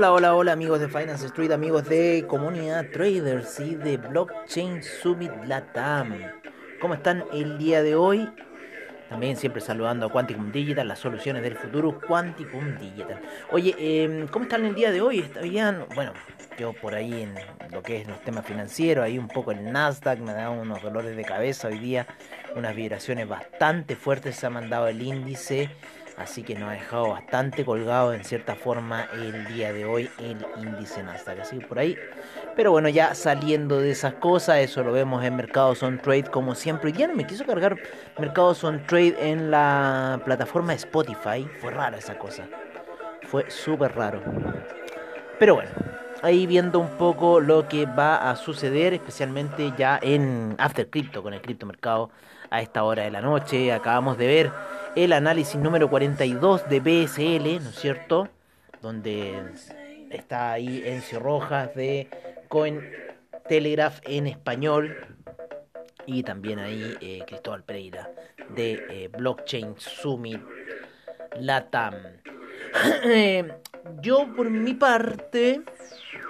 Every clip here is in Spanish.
Hola, hola, hola amigos de Finance Street, amigos de Comunidad Traders y de Blockchain Summit Latam. ¿Cómo están el día de hoy? También siempre saludando a Quanticum Digital, las soluciones del futuro Quanticum Digital. Oye, em, ¿cómo están el día de hoy? ¿Está bien? Bueno, yo por ahí en lo que es los temas financieros, ahí un poco el Nasdaq me da unos dolores de cabeza hoy día, unas vibraciones bastante fuertes se ha mandado el índice así que nos ha dejado bastante colgado en cierta forma el día de hoy el índice Nasdaq, así que por ahí. Pero bueno, ya saliendo de esas cosas, eso lo vemos en Mercados on Trade como siempre. Ya no me quiso cargar Mercados on Trade en la plataforma Spotify, fue rara esa cosa, fue súper raro. Pero bueno, ahí viendo un poco lo que va a suceder, especialmente ya en After Crypto, con el criptomercado a esta hora de la noche. Acabamos de ver el análisis número 42 de BSL, ¿no es cierto? Donde está ahí Encio Rojas de Coin Telegraph en español y también ahí eh, Cristóbal Pereira de eh, Blockchain Summit Latam. Yo por mi parte,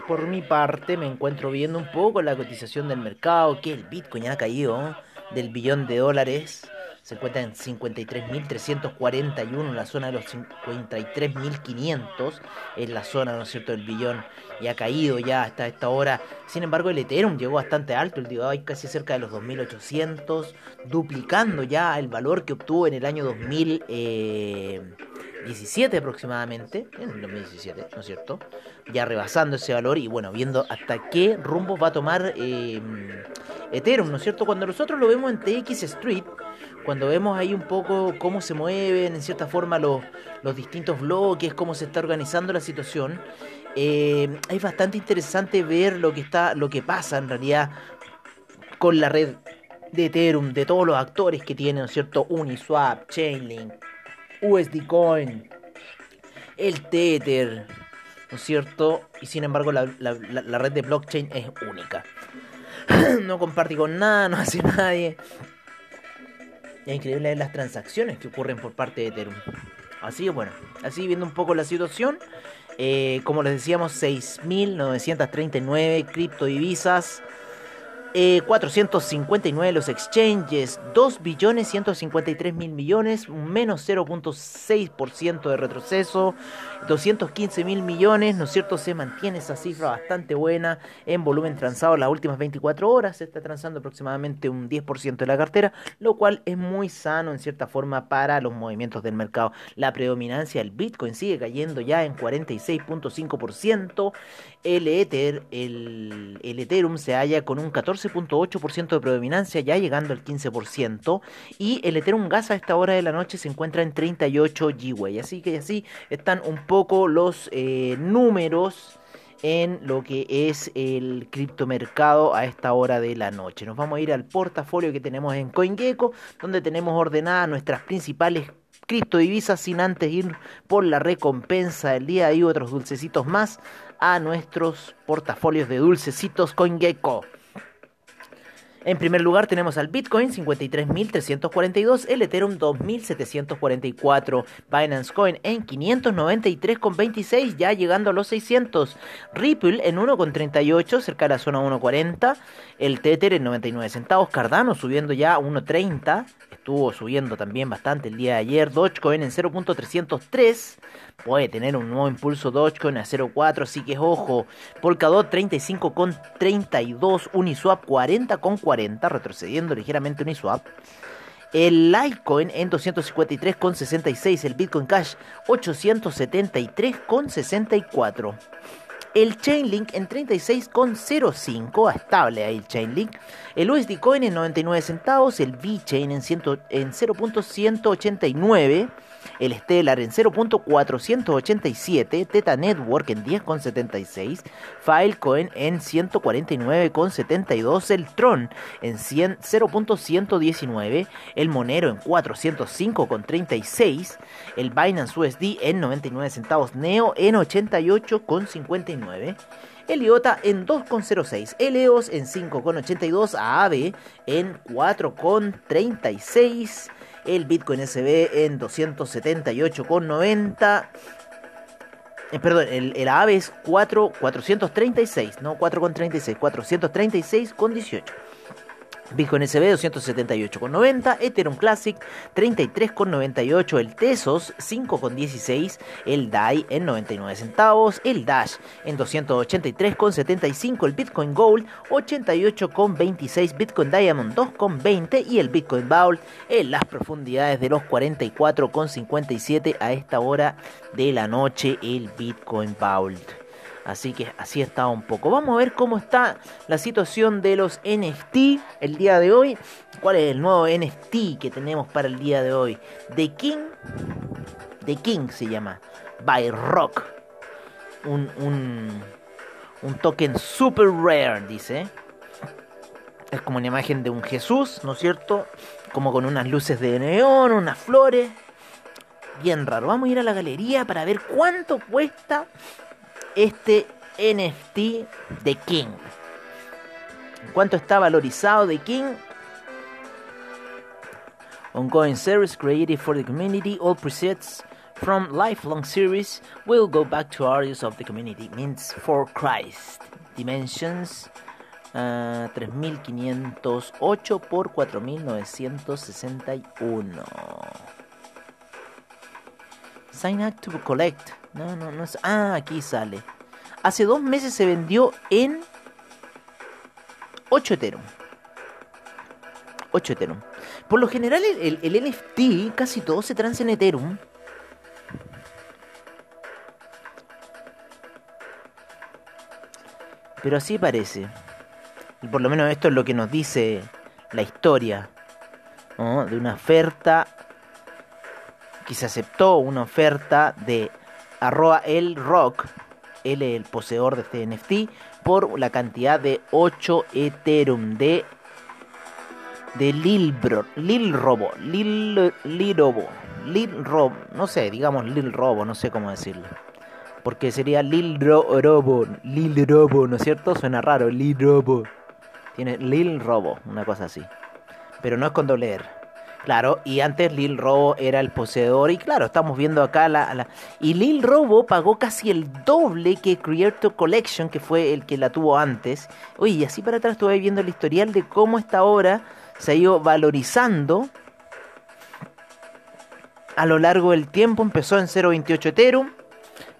por mi parte me encuentro viendo un poco la cotización del mercado, que el Bitcoin ha caído del billón de dólares se encuentra en 53.341 en la zona de los 53.500 en la zona, ¿no es cierto?, del billón y ha caído ya hasta esta hora. Sin embargo, el Ethereum llegó bastante alto, el día casi cerca de los 2.800, duplicando ya el valor que obtuvo en el año 2017 aproximadamente, en el 2017, ¿no es cierto? Ya rebasando ese valor y bueno, viendo hasta qué rumbo va a tomar eh, Ethereum, ¿no es cierto? Cuando nosotros lo vemos en TX Street, cuando vemos ahí un poco cómo se mueven en cierta forma los, los distintos bloques, cómo se está organizando la situación, eh, es bastante interesante ver lo que está, lo que pasa en realidad con la red de Ethereum, de todos los actores que tienen, ¿no es cierto? Uniswap, Chainlink, USD Coin, el Tether, ¿no es cierto? Y sin embargo la, la red de blockchain es única. no comparte con nada, no hace nadie. Es increíble las transacciones que ocurren por parte de Ethereum. Así que bueno, así viendo un poco la situación. Eh, como les decíamos, 6.939 criptodivisas. Eh, 459 los exchanges, 2 billones 153 mil millones, menos 0.6% de retroceso, 215 mil millones, ¿no es cierto? Se mantiene esa cifra bastante buena en volumen transado las últimas 24 horas, se está transando aproximadamente un 10% de la cartera, lo cual es muy sano en cierta forma para los movimientos del mercado. La predominancia del Bitcoin sigue cayendo ya en 46.5%, el, Ether, el, el Ethereum se halla con un 14 11.8% de predominancia, ya llegando al 15%. Y el Ethereum Gas a esta hora de la noche se encuentra en 38 GWay. Así que así están un poco los eh, números en lo que es el criptomercado a esta hora de la noche. Nos vamos a ir al portafolio que tenemos en CoinGecko, donde tenemos ordenadas nuestras principales criptodivisas sin antes ir por la recompensa del día y otros dulcecitos más a nuestros portafolios de dulcecitos CoinGecko. En primer lugar tenemos al Bitcoin 53.342, el Ethereum 2.744, Binance Coin en 593,26 ya llegando a los 600, Ripple en 1,38 cerca de la zona 1,40, el Tether en 99 centavos, Cardano subiendo ya a 1,30, estuvo subiendo también bastante el día de ayer, Dogecoin en 0.303, puede tener un nuevo impulso Dogecoin a 0.4, así que ojo, Polkadot 35,32, Uniswap 40,40, retrocediendo ligeramente Uniswap. El Litecoin en 253,66. El Bitcoin Cash 873,64. El Chainlink en 36,05, estable ahí el Chainlink. El USD Coin en 99 centavos, el VeChain en, en 0.189 el Stellar en 0.487, Teta Network en 10.76, Filecoin en 149.72, el Tron en 0.119, el Monero en 405.36, el Binance USD en 99 centavos, Neo en 88.59. El IOTA en 2,06, el EOS en 5,82, AAVE en 4,36, el Bitcoin SB en 278,90. Eh, perdón, el, el es 4, 436, no 4,36, 436,18. Bitcoin SB 278,90, Ethereum Classic 33,98, el Tesos 5,16, el DAI en 99 centavos, el Dash en 283,75, el Bitcoin Gold 88,26, Bitcoin Diamond 2,20 y el Bitcoin Bowl en las profundidades de los 44,57 a esta hora de la noche el Bitcoin Bowl. Así que así está un poco. Vamos a ver cómo está la situación de los NFT el día de hoy. ¿Cuál es el nuevo NFT que tenemos para el día de hoy? The King. The King se llama. By Rock. Un, un, un token super rare, dice. Es como una imagen de un Jesús, ¿no es cierto? Como con unas luces de neón, unas flores. Bien raro. Vamos a ir a la galería para ver cuánto cuesta este NFT de King. ¿Cuánto está valorizado de King? Ongoing series created for the community, all presets from lifelong series will go back to artists of the community. Means for Christ. Dimensions uh, 3508 por 4961. Sign up to collect. No, no, no es. Ah, aquí sale. Hace dos meses se vendió en 8 Ethereum. 8 Ethereum. Por lo general, el, el, NFT casi todo se transa en Ethereum. Pero así parece. Por lo menos esto es lo que nos dice la historia. De una oferta que se aceptó, una oferta de arroba el rock, él el poseedor de este NFT, por la cantidad de 8 Ethereum de de Lil Bro, Lil Robo, Lil, Lil Robo, Lil Robo, no sé, digamos Lil Robo, no sé cómo decirlo. Porque sería Lil Robo, Lil Robo, ¿no es cierto? Suena raro, Lil Robo. Tiene Lil Robo, una cosa así. Pero no es con doble R. Claro, y antes Lil Robo era el poseedor y claro, estamos viendo acá la, Y Lil Robo pagó casi el doble que Creator Collection, que fue el que la tuvo antes. Oye, y así para atrás estuve viendo el historial de cómo esta obra se ha ido valorizando a lo largo del tiempo. Empezó en 0.28 Ethereum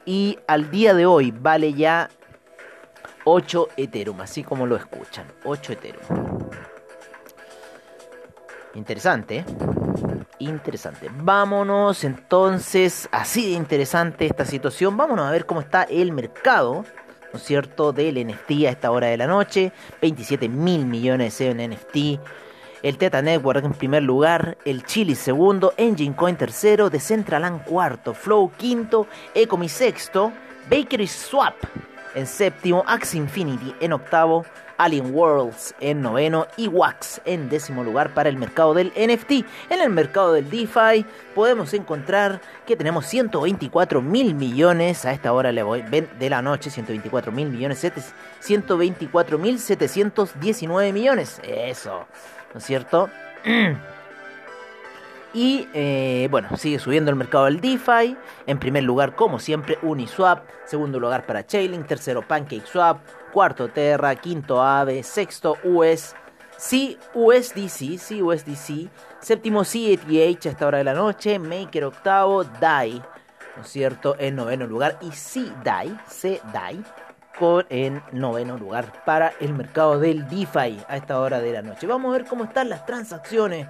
y al día de hoy vale ya 8 Ethereum, así como lo escuchan, 8 Ethereum. Interesante. Interesante. Vámonos entonces, así de interesante esta situación. Vámonos a ver cómo está el mercado, ¿no es cierto?, del NFT a esta hora de la noche. 27 mil millones en NFT. El Teta Network en primer lugar, el Chili segundo, Engine Coin tercero, Decentraland cuarto, Flow quinto, Ecomi sexto, Bakery Swap en séptimo, Axe Infinity en octavo, Alien Worlds en noveno y Wax en décimo lugar para el mercado del NFT. En el mercado del DeFi podemos encontrar que tenemos 124 mil millones a esta hora de la noche, 124 mil millones, 124 mil 719 millones. Eso, ¿no es cierto? Y eh, bueno, sigue subiendo el mercado del DeFi. En primer lugar, como siempre, Uniswap. Segundo lugar para Chainlink. Tercero, PancakeSwap. Cuarto Terra, quinto Ave, sexto US, C, USDC, USDC, séptimo CETH a esta hora de la noche, Maker octavo, DAI, ¿no es cierto?, en noveno lugar, y C-DAI, C-DAI, con en noveno lugar para el mercado del DeFi a esta hora de la noche. Vamos a ver cómo están las transacciones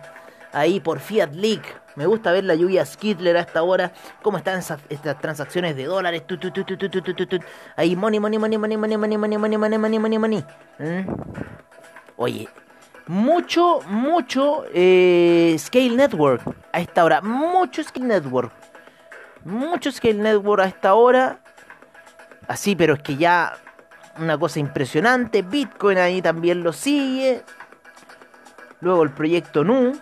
ahí por Fiat Leak. Me gusta ver la lluvia Skidler a esta hora. Cómo están estas transacciones de dólares. ahí money, money, money, money, money, money, money, money, money, money, money, money. Oye, mucho, mucho Scale Network a esta hora. Mucho Scale Network. Mucho Scale Network a esta hora. Así, pero es que ya una cosa impresionante. Bitcoin ahí también lo sigue. Luego el proyecto Nu.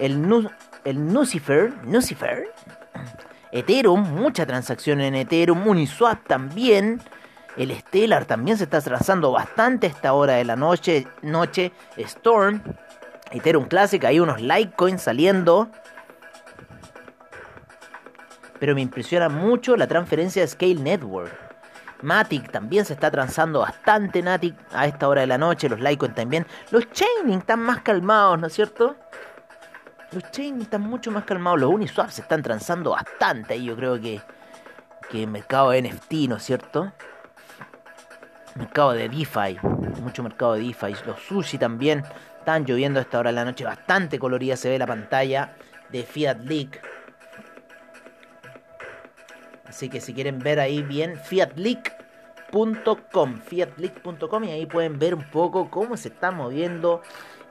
El, nu, el Nucifer. Nucifer. Ethereum. Mucha transacción en Ethereum. Uniswap también. El Stellar también se está trazando bastante a esta hora de la noche. Noche. Storm. Ethereum Classic. Hay unos Litecoin saliendo. Pero me impresiona mucho la transferencia de Scale Network. Matic también se está transando bastante Matic a esta hora de la noche. Los Litecoin también. Los Chaining están más calmados, ¿no es cierto? Los Chaining están mucho más calmados. Los Uniswap se están transando bastante. Y yo creo que, que el mercado de NFT, ¿no es cierto? Mercado de DeFi. Mucho mercado de DeFi. Los Sushi también están lloviendo a esta hora de la noche. Bastante colorida se ve la pantalla de Fiat Leak. Así que si quieren ver ahí bien, fiatleak.com, fiatleak.com y ahí pueden ver un poco cómo se están moviendo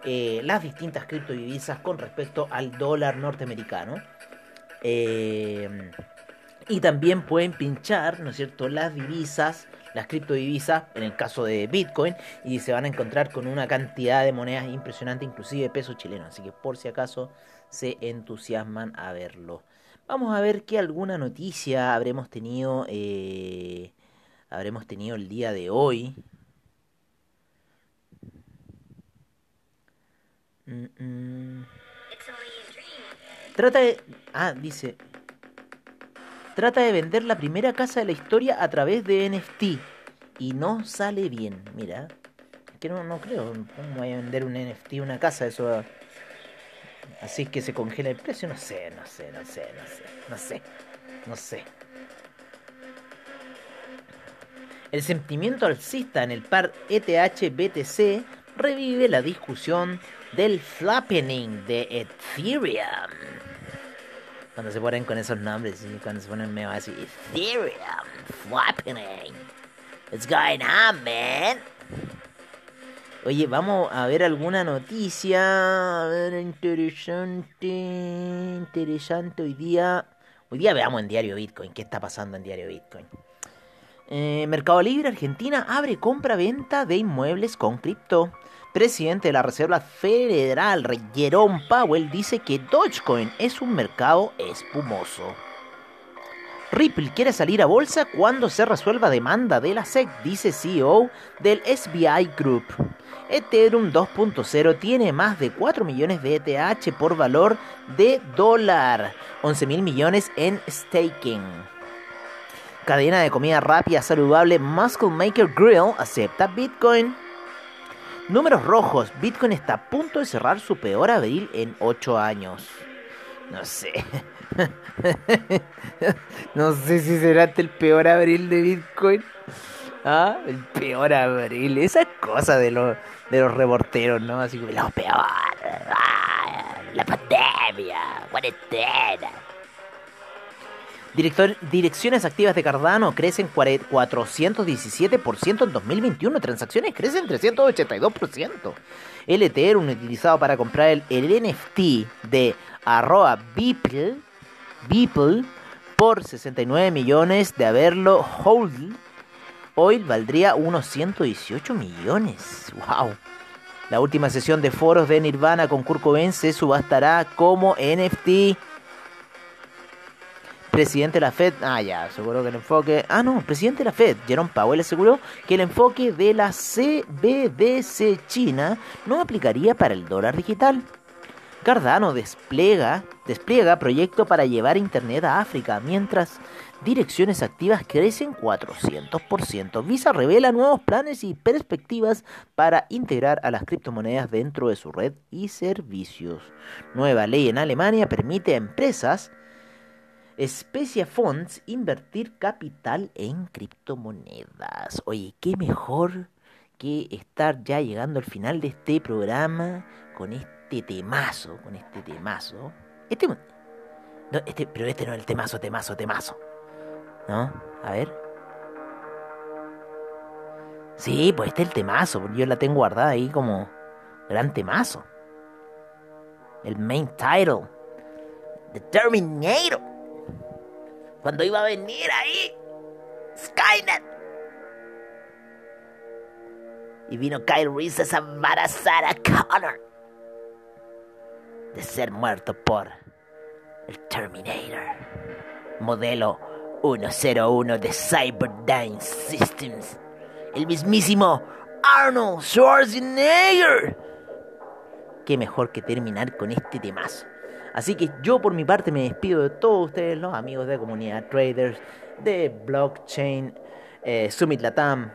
eh, las distintas criptodivisas con respecto al dólar norteamericano. Eh, y también pueden pinchar, ¿no es cierto?, las divisas, las criptodivisas, en el caso de Bitcoin, y se van a encontrar con una cantidad de monedas impresionante, inclusive peso chileno. Así que por si acaso se entusiasman a verlo. Vamos a ver qué alguna noticia habremos tenido. Eh, habremos tenido el día de hoy. Mm, mm. Trata de. Ah, dice. Trata de vender la primera casa de la historia a través de NFT. Y no sale bien. Mira. Es que no, no creo. ¿Cómo voy a vender un NFT, una casa? Eso Así que se congela el precio, no sé, no sé, no sé, no sé, no sé, no sé. El sentimiento alcista en el par ETH-BTC revive la discusión del flappening de Ethereum. Cuando se ponen con esos nombres, cuando se ponen medio así, Ethereum, flappening. What's going on, man? Oye, vamos a ver alguna noticia. A ver, interesante. Interesante hoy día. Hoy día veamos en Diario Bitcoin. ¿Qué está pasando en Diario Bitcoin? Eh, Mercado Libre Argentina abre compra-venta de inmuebles con cripto. Presidente de la Reserva Federal, Jerome Powell, dice que Dogecoin es un mercado espumoso. Ripple quiere salir a bolsa cuando se resuelva demanda de la SEC, dice CEO del SBI Group. Ethereum 2.0 tiene más de 4 millones de ETH por valor de dólar, 11 mil millones en staking. Cadena de comida rápida saludable Muscle Maker Grill acepta Bitcoin. Números rojos, Bitcoin está a punto de cerrar su peor abril en 8 años. No sé. no sé si será el peor abril de Bitcoin. Ah, el peor abril. Esa cosa de los de los reporteros, ¿no? Así como, lo peor, ah, la pandemia, cuarentena. Direcciones activas de Cardano crecen 417% en 2021, transacciones crecen 382%. El Ethereum utilizado para comprar el, NFT de arroba Beeple por 69 millones de haberlo hold hoy valdría unos 118 millones. ¡Wow! La última sesión de foros de Nirvana con Kurt Cobain se subastará como NFT. Presidente de la Fed, ah ya, aseguró que el enfoque, ah no, presidente de la Fed, Jerome Powell aseguró que el enfoque de la CBDC China no aplicaría para el dólar digital. Cardano despliega, despliega proyecto para llevar Internet a África, mientras direcciones activas crecen 400%. Visa revela nuevos planes y perspectivas para integrar a las criptomonedas dentro de su red y servicios. Nueva ley en Alemania permite a empresas Especia Funds invertir capital en criptomonedas. Oye, qué mejor que estar ya llegando al final de este programa con este temazo, con este temazo. Este, no, este, pero este no es el temazo, temazo, temazo. ¿No? A ver. Sí, pues este es el temazo, porque yo la tengo guardada ahí como gran temazo. El main title. The Terminator. Cuando iba a venir ahí. Skynet. Y vino Kyle Reese a embarazar a Connor. De ser muerto por el Terminator. Modelo 101 de Cyberdyne Systems. El mismísimo Arnold Schwarzenegger. Qué mejor que terminar con este temazo. Así que yo por mi parte me despido de todos ustedes, los amigos de comunidad traders, de blockchain, eh, Summit Latam.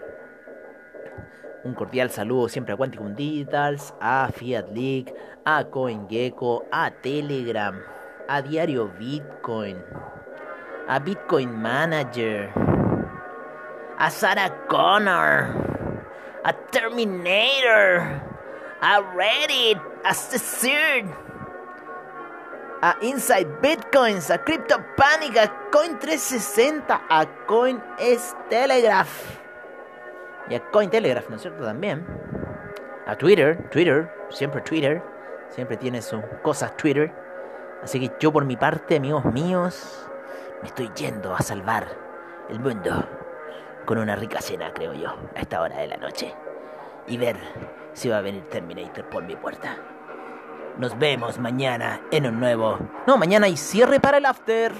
Un cordial saludo siempre a Quanticum Digitals, a Fiat League, a CoinGecko, a Telegram, a Diario Bitcoin, a Bitcoin Manager, a Sarah Connor, a Terminator, a Reddit, a Cesar a Inside Bitcoins, a CryptoPanic, a Coin360, a CoinTelegraph y a Cointelegraph, ¿no es cierto? También a Twitter, Twitter, siempre Twitter, siempre tiene sus cosas Twitter. Así que yo por mi parte, amigos míos, me estoy yendo a salvar el mundo con una rica cena, creo yo, a esta hora de la noche. Y ver si va a venir Terminator por mi puerta. Nos vemos mañana en un nuevo... No, mañana hay cierre para el after.